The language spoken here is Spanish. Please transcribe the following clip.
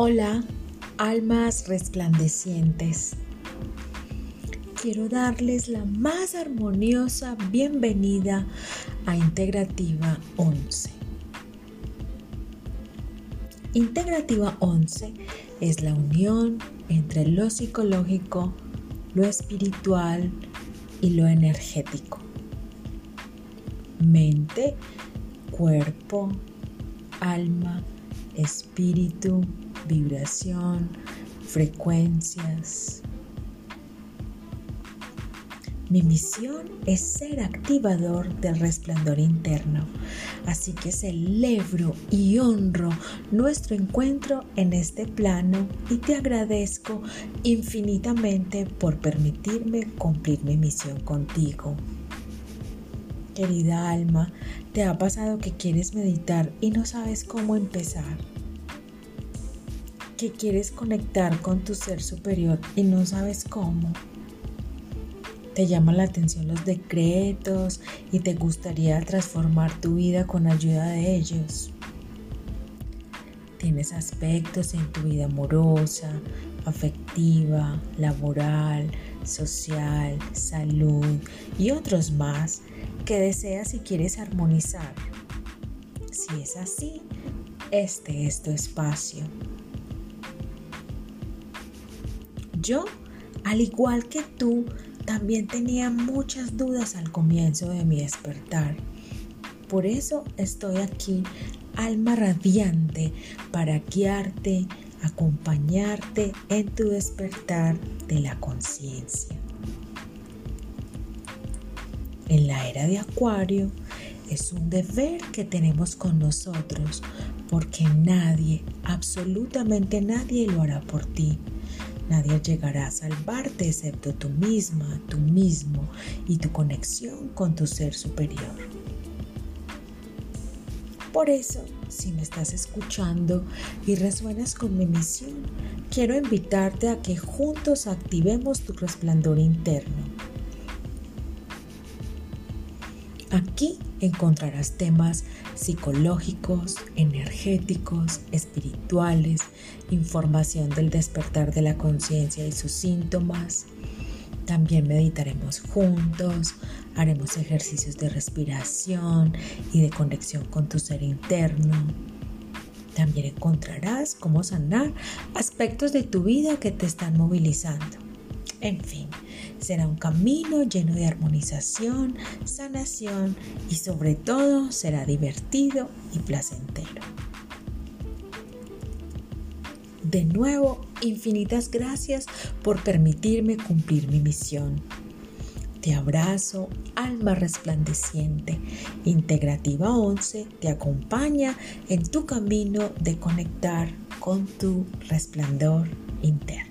Hola, almas resplandecientes. Quiero darles la más armoniosa bienvenida a Integrativa 11. Integrativa 11 es la unión entre lo psicológico, lo espiritual y lo energético. Mente, cuerpo, alma, espíritu, vibración, frecuencias. Mi misión es ser activador del resplandor interno, así que celebro y honro nuestro encuentro en este plano y te agradezco infinitamente por permitirme cumplir mi misión contigo. Querida alma, ¿te ha pasado que quieres meditar y no sabes cómo empezar? Que quieres conectar con tu ser superior y no sabes cómo. Te llaman la atención los decretos y te gustaría transformar tu vida con ayuda de ellos. Tienes aspectos en tu vida amorosa, afectiva, laboral, social, salud y otros más que deseas y quieres armonizar. Si es así, este es tu espacio. Yo, al igual que tú, también tenía muchas dudas al comienzo de mi despertar. Por eso estoy aquí, alma radiante, para guiarte, acompañarte en tu despertar de la conciencia. En la era de Acuario es un deber que tenemos con nosotros porque nadie, absolutamente nadie lo hará por ti. Nadie llegará a salvarte excepto tú misma, tú mismo y tu conexión con tu ser superior. Por eso, si me estás escuchando y resuenas con mi misión, quiero invitarte a que juntos activemos tu resplandor interno. Aquí encontrarás temas psicológicos, energéticos, espirituales, información del despertar de la conciencia y sus síntomas. También meditaremos juntos, haremos ejercicios de respiración y de conexión con tu ser interno. También encontrarás cómo sanar aspectos de tu vida que te están movilizando. En fin, será un camino lleno de armonización, sanación y sobre todo será divertido y placentero. De nuevo, infinitas gracias por permitirme cumplir mi misión. Te abrazo, alma resplandeciente. Integrativa 11 te acompaña en tu camino de conectar con tu resplandor interno.